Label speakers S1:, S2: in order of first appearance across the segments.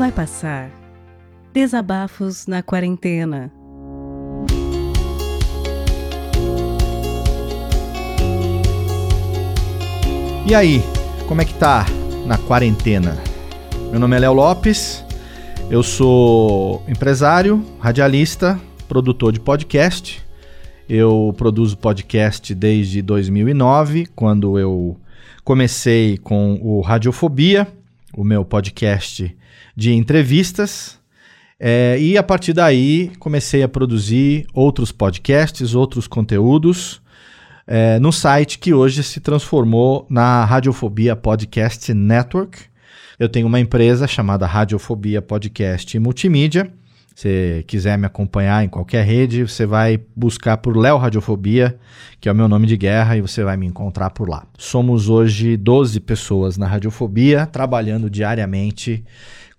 S1: Vai passar. Desabafos na quarentena.
S2: E aí, como é que tá na quarentena? Meu nome é Léo Lopes, eu sou empresário, radialista, produtor de podcast. Eu produzo podcast desde 2009, quando eu comecei com o Radiofobia, o meu podcast de entrevistas. É, e a partir daí comecei a produzir outros podcasts, outros conteúdos é, no site que hoje se transformou na Radiofobia Podcast Network. Eu tenho uma empresa chamada Radiofobia Podcast Multimídia. Se quiser me acompanhar em qualquer rede, você vai buscar por Léo Radiofobia, que é o meu nome de guerra, e você vai me encontrar por lá. Somos hoje 12 pessoas na Radiofobia, trabalhando diariamente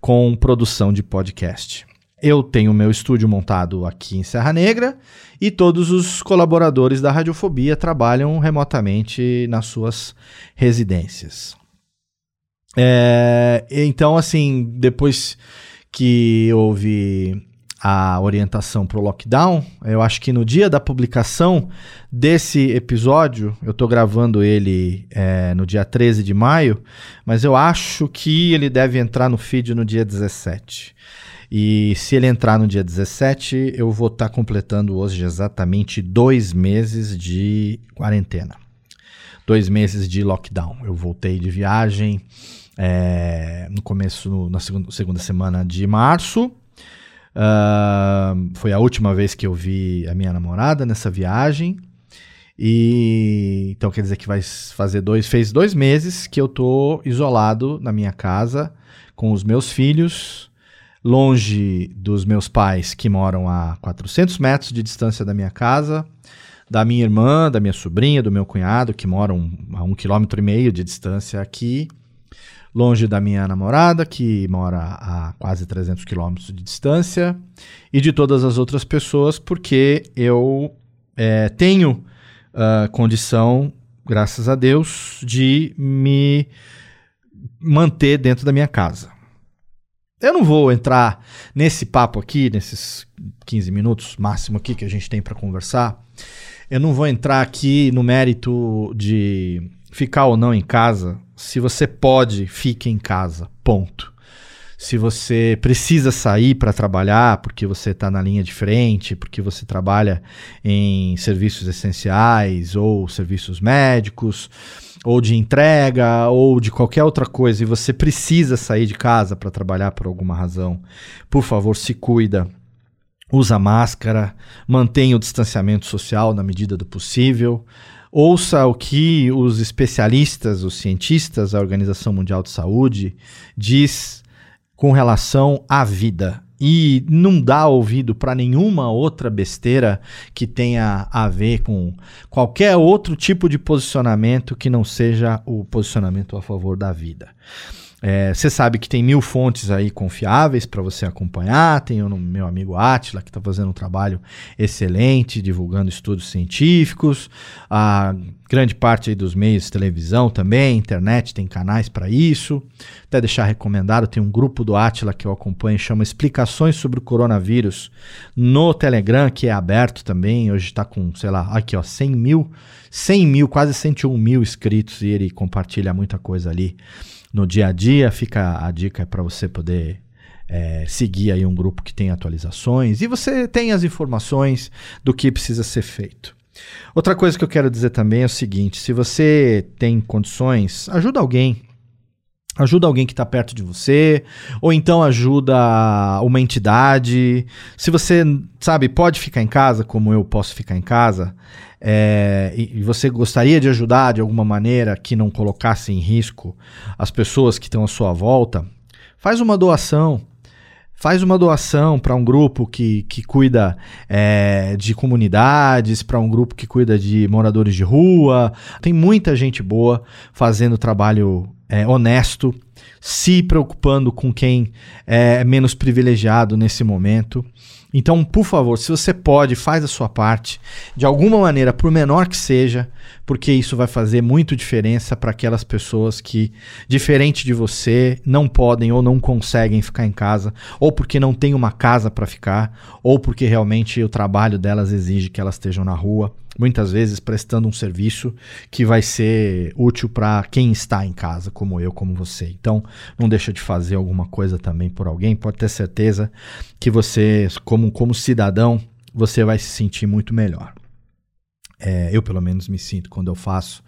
S2: com produção de podcast. Eu tenho meu estúdio montado aqui em Serra Negra e todos os colaboradores da Radiofobia trabalham remotamente nas suas residências. É, então, assim, depois que houve a orientação para o lockdown, eu acho que no dia da publicação desse episódio, eu estou gravando ele é, no dia 13 de maio, mas eu acho que ele deve entrar no feed no dia 17. E se ele entrar no dia 17, eu vou estar tá completando hoje exatamente dois meses de quarentena. Dois meses de lockdown. Eu voltei de viagem é, no começo, na segunda, segunda, semana de março. Uh, foi a última vez que eu vi a minha namorada nessa viagem. E então quer dizer que vai fazer dois, fez dois meses que eu tô isolado na minha casa com os meus filhos longe dos meus pais, que moram a 400 metros de distância da minha casa, da minha irmã, da minha sobrinha, do meu cunhado, que moram a um quilômetro e meio de distância aqui, longe da minha namorada, que mora a quase 300 quilômetros de distância, e de todas as outras pessoas, porque eu é, tenho uh, condição, graças a Deus, de me manter dentro da minha casa. Eu não vou entrar nesse papo aqui, nesses 15 minutos máximo aqui que a gente tem para conversar. Eu não vou entrar aqui no mérito de ficar ou não em casa. Se você pode, fique em casa. Ponto. Se você precisa sair para trabalhar porque você está na linha de frente, porque você trabalha em serviços essenciais ou serviços médicos, ou de entrega, ou de qualquer outra coisa, e você precisa sair de casa para trabalhar por alguma razão, por favor, se cuida. Usa máscara, mantenha o distanciamento social na medida do possível. Ouça o que os especialistas, os cientistas, a Organização Mundial de Saúde diz com relação à vida e não dá ouvido para nenhuma outra besteira que tenha a ver com qualquer outro tipo de posicionamento que não seja o posicionamento a favor da vida. É, você sabe que tem mil fontes aí confiáveis para você acompanhar. Tem o meu amigo Atila, que está fazendo um trabalho excelente, divulgando estudos científicos. A grande parte dos meios de televisão também, internet, tem canais para isso. Até deixar recomendado, tem um grupo do Atila que eu acompanho, chama Explicações sobre o Coronavírus, no Telegram, que é aberto também. Hoje está com, sei lá, aqui ó, 100 mil, 100 mil, quase 101 mil inscritos e ele compartilha muita coisa ali no dia a dia. Fica a dica para você poder é, seguir aí um grupo que tem atualizações e você tem as informações do que precisa ser feito. Outra coisa que eu quero dizer também é o seguinte: se você tem condições, ajuda alguém. Ajuda alguém que está perto de você, ou então ajuda uma entidade. Se você, sabe, pode ficar em casa, como eu posso ficar em casa, é, e, e, você gostaria de ajudar de alguma maneira que não colocasse em risco as pessoas que estão à sua volta, faz uma doação. Faz uma doação para um grupo que, que cuida é, de comunidades, para um grupo que cuida de moradores de rua. Tem muita gente boa fazendo trabalho é, honesto, se preocupando com quem é menos privilegiado nesse momento. Então, por favor, se você pode, faz a sua parte, de alguma maneira, por menor que seja, porque isso vai fazer muito diferença para aquelas pessoas que, diferente de você, não podem ou não conseguem ficar em casa, ou porque não tem uma casa para ficar, ou porque realmente o trabalho delas exige que elas estejam na rua, muitas vezes prestando um serviço que vai ser útil para quem está em casa, como eu, como você. Então, não deixa de fazer alguma coisa também por alguém, pode ter certeza que você, como, como cidadão, você vai se sentir muito melhor. É, eu, pelo menos, me sinto quando eu faço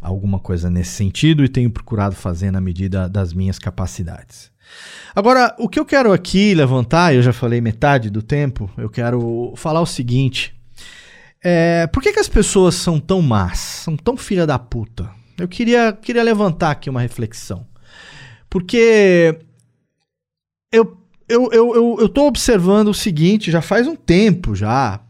S2: alguma coisa nesse sentido e tenho procurado fazer na medida das minhas capacidades. Agora, o que eu quero aqui levantar, eu já falei metade do tempo, eu quero falar o seguinte. É, por que, que as pessoas são tão más, são tão filha da puta? Eu queria, queria levantar aqui uma reflexão. Porque eu, eu, eu, eu, eu observando o seguinte, já faz um tempo já,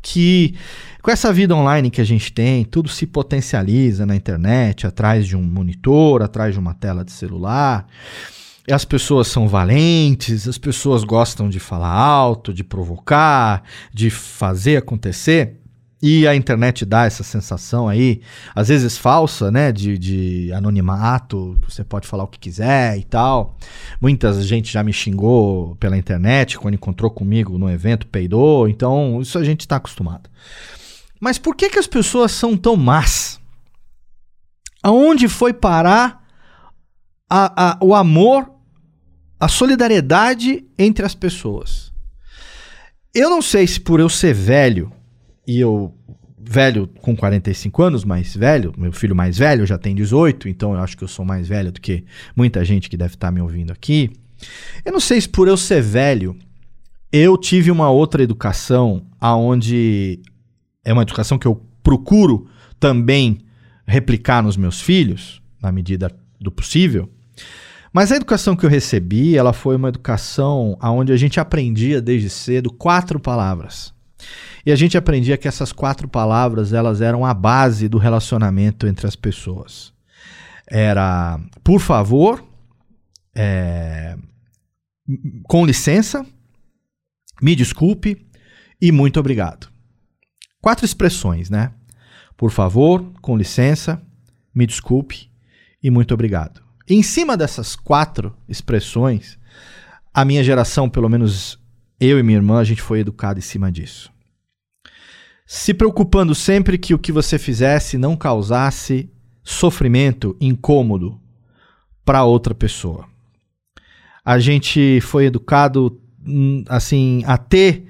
S2: que com essa vida online que a gente tem, tudo se potencializa na internet, atrás de um monitor, atrás de uma tela de celular. As pessoas são valentes, as pessoas gostam de falar alto, de provocar, de fazer acontecer. E a internet dá essa sensação aí, às vezes falsa, né? De, de anonimato, você pode falar o que quiser e tal. Muita gente já me xingou pela internet quando encontrou comigo no evento, peidou. Então, isso a gente está acostumado. Mas por que, que as pessoas são tão más? Aonde foi parar a, a, o amor, a solidariedade entre as pessoas? Eu não sei se por eu ser velho e eu, velho com 45 anos, mais velho, meu filho mais velho já tem 18, então eu acho que eu sou mais velho do que muita gente que deve estar me ouvindo aqui. Eu não sei se por eu ser velho, eu tive uma outra educação aonde é uma educação que eu procuro também replicar nos meus filhos, na medida do possível. Mas a educação que eu recebi, ela foi uma educação onde a gente aprendia desde cedo quatro palavras. E a gente aprendia que essas quatro palavras elas eram a base do relacionamento entre as pessoas. Era por favor, é, com licença, me desculpe e muito obrigado. Quatro expressões, né? Por favor, com licença, me desculpe e muito obrigado. Em cima dessas quatro expressões, a minha geração, pelo menos eu e minha irmã, a gente foi educado em cima disso se preocupando sempre que o que você fizesse não causasse sofrimento, incômodo para outra pessoa. A gente foi educado hum, assim a ter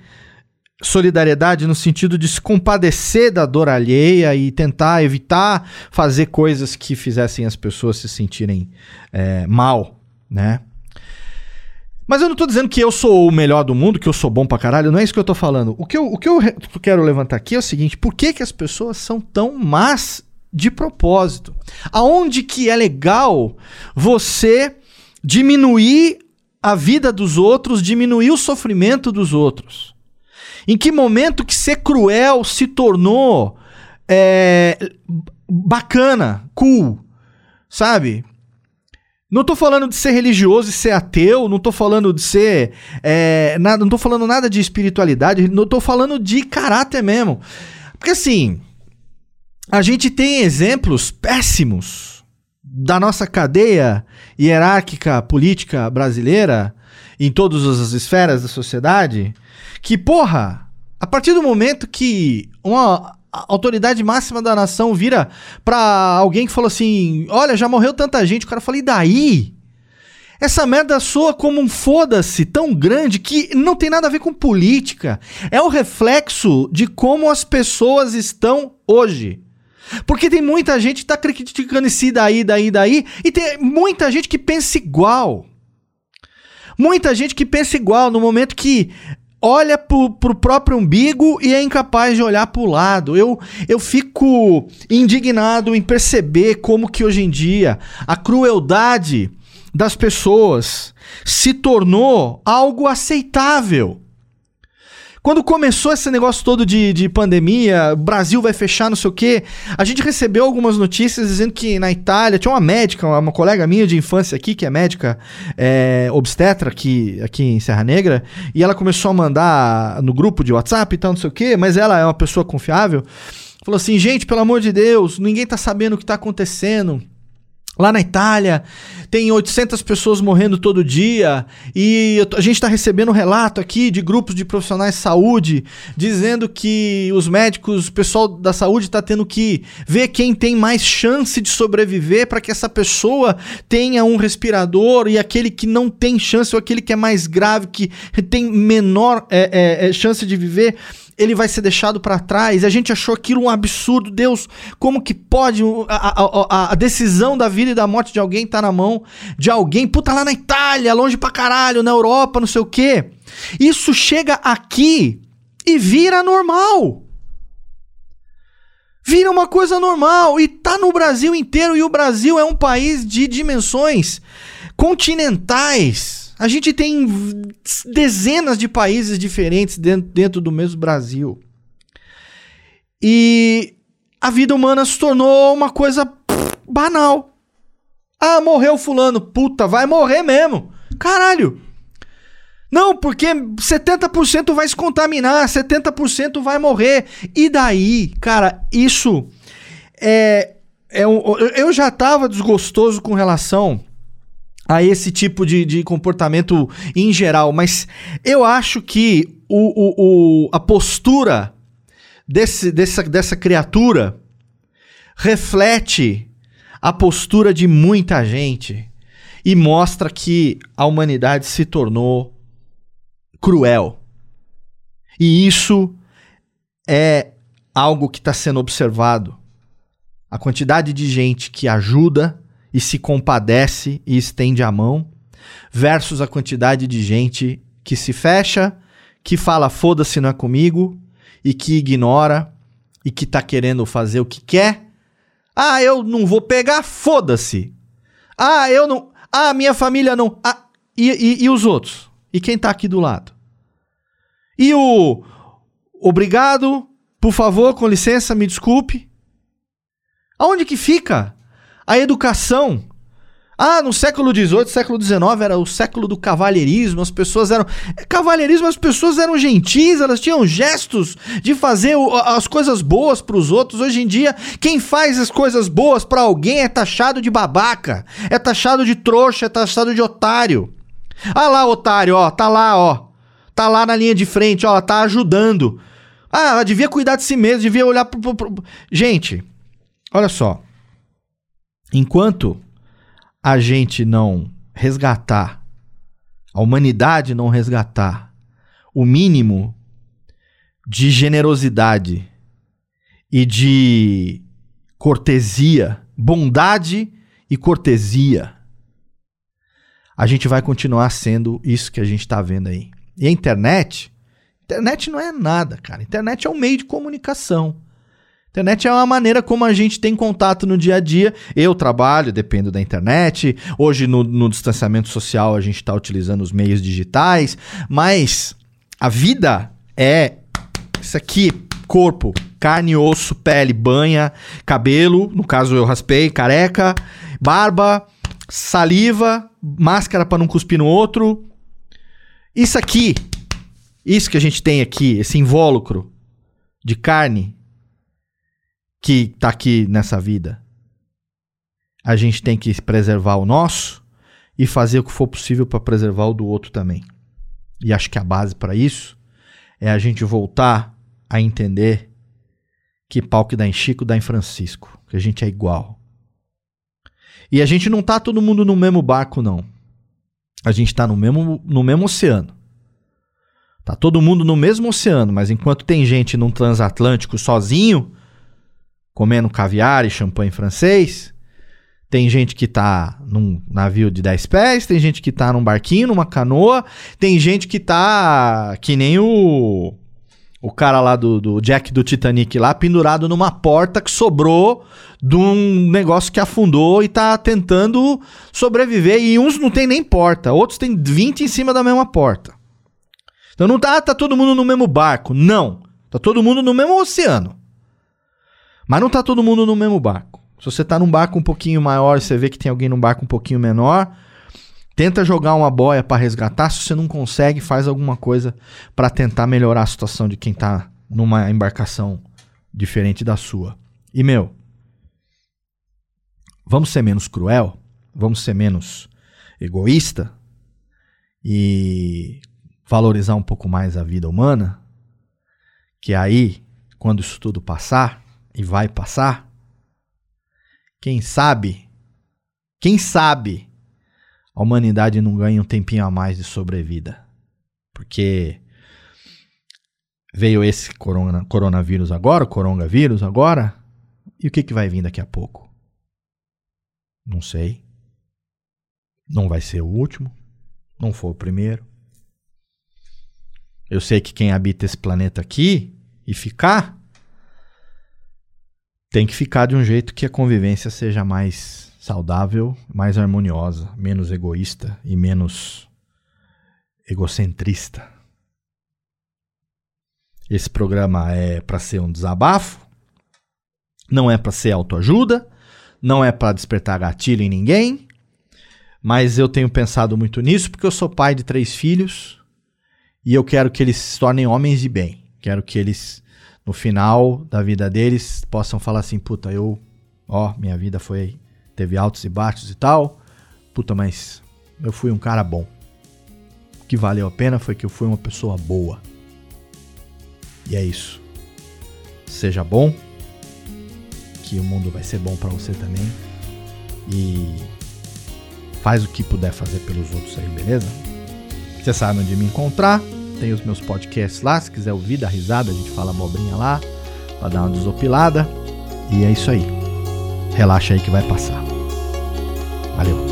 S2: solidariedade no sentido de se compadecer da dor alheia e tentar evitar fazer coisas que fizessem as pessoas se sentirem é, mal, né? Mas eu não tô dizendo que eu sou o melhor do mundo, que eu sou bom pra caralho, não é isso que eu tô falando. O que eu, o que eu quero levantar aqui é o seguinte: por que, que as pessoas são tão más de propósito? Aonde que é legal você diminuir a vida dos outros, diminuir o sofrimento dos outros? Em que momento que ser cruel se tornou é, bacana, cool, sabe? Não tô falando de ser religioso e ser ateu, não tô falando de ser. É, nada, não tô falando nada de espiritualidade, não tô falando de caráter mesmo. Porque assim, a gente tem exemplos péssimos da nossa cadeia hierárquica política brasileira em todas as esferas da sociedade, que, porra, a partir do momento que uma autoridade máxima da nação vira pra alguém que falou assim: Olha, já morreu tanta gente. O cara fala: E daí? Essa merda soa como um foda-se tão grande que não tem nada a ver com política. É o reflexo de como as pessoas estão hoje. Porque tem muita gente que tá criticando esse daí, daí, daí, e tem muita gente que pensa igual. Muita gente que pensa igual no momento que olha pro, pro próprio umbigo e é incapaz de olhar pro lado. Eu, eu fico indignado em perceber como que hoje em dia a crueldade das pessoas se tornou algo aceitável. Quando começou esse negócio todo de, de pandemia, Brasil vai fechar, não sei o quê, a gente recebeu algumas notícias dizendo que na Itália tinha uma médica, uma colega minha de infância aqui, que é médica é, obstetra aqui, aqui em Serra Negra, e ela começou a mandar no grupo de WhatsApp e tal, não sei o quê, mas ela é uma pessoa confiável. Falou assim, gente, pelo amor de Deus, ninguém tá sabendo o que tá acontecendo. Lá na Itália, tem 800 pessoas morrendo todo dia e a gente está recebendo um relato aqui de grupos de profissionais de saúde dizendo que os médicos, o pessoal da saúde está tendo que ver quem tem mais chance de sobreviver para que essa pessoa tenha um respirador e aquele que não tem chance ou aquele que é mais grave, que tem menor é, é, é chance de viver ele vai ser deixado para trás. A gente achou aquilo um absurdo. Deus, como que pode a, a, a, decisão da vida e da morte de alguém tá na mão de alguém, puta, lá na Itália, longe pra caralho, na Europa, não sei o quê. Isso chega aqui e vira normal. Vira uma coisa normal e tá no Brasil inteiro e o Brasil é um país de dimensões continentais a gente tem dezenas de países diferentes dentro, dentro do mesmo Brasil. E a vida humana se tornou uma coisa banal. Ah, morreu fulano. Puta, vai morrer mesmo. Caralho. Não, porque 70% vai se contaminar, 70% vai morrer. E daí, cara, isso é. é um, eu já tava desgostoso com relação a esse tipo de, de comportamento em geral, mas eu acho que o, o, o, a postura desse, dessa, dessa criatura reflete a postura de muita gente e mostra que a humanidade se tornou cruel. E isso é algo que está sendo observado. A quantidade de gente que ajuda e se compadece e estende a mão, versus a quantidade de gente que se fecha, que fala foda-se não é comigo e que ignora e que tá querendo fazer o que quer. Ah, eu não vou pegar, foda-se. Ah, eu não. Ah, minha família não. Ah, e, e, e os outros? E quem tá aqui do lado? E o. Obrigado, por favor, com licença, me desculpe. Aonde que fica? A educação. Ah, no século XVIII, século XIX era o século do cavalheirismo, as pessoas eram. Cavalheirismo, as pessoas eram gentis, elas tinham gestos de fazer as coisas boas para os outros. Hoje em dia, quem faz as coisas boas para alguém é taxado de babaca, é taxado de trouxa, é taxado de otário. Ah lá, otário, ó, tá lá, ó. Tá lá na linha de frente, ó, tá ajudando. Ah, ela devia cuidar de si mesma, devia olhar pro. pro, pro... Gente, olha só. Enquanto a gente não resgatar, a humanidade não resgatar o mínimo de generosidade e de cortesia, bondade e cortesia, a gente vai continuar sendo isso que a gente está vendo aí. E a internet, internet não é nada, cara. Internet é um meio de comunicação. Internet é uma maneira como a gente tem contato no dia a dia. Eu trabalho, dependo da internet. Hoje, no, no distanciamento social, a gente está utilizando os meios digitais. Mas a vida é isso aqui: corpo, carne, osso, pele, banha, cabelo. No caso, eu raspei, careca, barba, saliva, máscara para não cuspir no outro. Isso aqui, isso que a gente tem aqui, esse invólucro de carne, que está aqui nessa vida. A gente tem que preservar o nosso e fazer o que for possível para preservar o do outro também. E acho que a base para isso é a gente voltar a entender que pau que dá em Chico dá em Francisco, que a gente é igual. E a gente não tá todo mundo no mesmo barco não. A gente tá no mesmo no mesmo oceano. Tá todo mundo no mesmo oceano, mas enquanto tem gente num transatlântico sozinho, comendo caviar e champanhe francês. Tem gente que tá num navio de 10 pés, tem gente que tá num barquinho, numa canoa, tem gente que tá que nem o o cara lá do, do Jack do Titanic lá, pendurado numa porta que sobrou de um negócio que afundou e tá tentando sobreviver. E uns não tem nem porta, outros tem 20 em cima da mesma porta. Então não tá, tá todo mundo no mesmo barco. Não. Tá todo mundo no mesmo oceano. Mas não tá todo mundo no mesmo barco. Se você tá num barco um pouquinho maior e você vê que tem alguém num barco um pouquinho menor, tenta jogar uma boia para resgatar. Se você não consegue, faz alguma coisa para tentar melhorar a situação de quem tá numa embarcação diferente da sua. E meu, vamos ser menos cruel, vamos ser menos egoísta e valorizar um pouco mais a vida humana, que aí, quando isso tudo passar, e vai passar, quem sabe, quem sabe, a humanidade não ganha um tempinho a mais de sobrevida. Porque veio esse corona, coronavírus agora, o coronavírus agora, e o que, que vai vir daqui a pouco? Não sei. Não vai ser o último. Não foi o primeiro. Eu sei que quem habita esse planeta aqui e ficar tem que ficar de um jeito que a convivência seja mais saudável, mais harmoniosa, menos egoísta e menos egocentrista. Esse programa é para ser um desabafo, não é para ser autoajuda, não é para despertar gatilho em ninguém, mas eu tenho pensado muito nisso porque eu sou pai de três filhos e eu quero que eles se tornem homens de bem. Quero que eles no final da vida deles possam falar assim, puta, eu, ó, minha vida foi teve altos e baixos e tal. Puta, mas eu fui um cara bom. O que valeu a pena foi que eu fui uma pessoa boa. E é isso. Seja bom, que o mundo vai ser bom para você também. E faz o que puder fazer pelos outros aí, beleza? Você sabe onde me encontrar tem os meus podcasts lá, se quiser ouvir, dar risada, a gente fala abobrinha lá, pra dar uma desopilada. E é isso aí. Relaxa aí que vai passar. Valeu.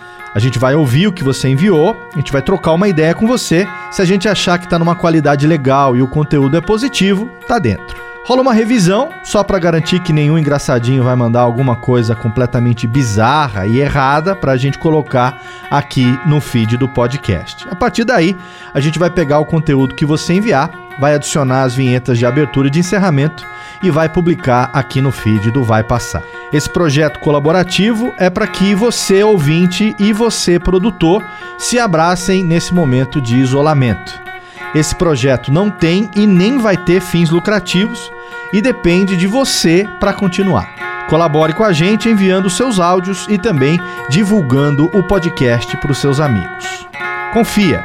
S2: A gente vai ouvir o que você enviou, a gente vai trocar uma ideia com você. Se a gente achar que está numa qualidade legal e o conteúdo é positivo, tá dentro. Rola uma revisão, só para garantir que nenhum engraçadinho vai mandar alguma coisa completamente bizarra e errada para a gente colocar aqui no feed do podcast. A partir daí, a gente vai pegar o conteúdo que você enviar, vai adicionar as vinhetas de abertura e de encerramento e vai publicar aqui no feed do Vai Passar. Esse projeto colaborativo é para que você, ouvinte, e você, produtor, se abracem nesse momento de isolamento. Esse projeto não tem e nem vai ter fins lucrativos e depende de você para continuar. Colabore com a gente enviando seus áudios e também divulgando o podcast para os seus amigos. Confia,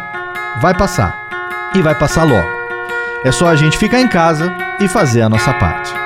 S2: vai passar e vai passar logo. É só a gente ficar em casa e fazer a nossa parte.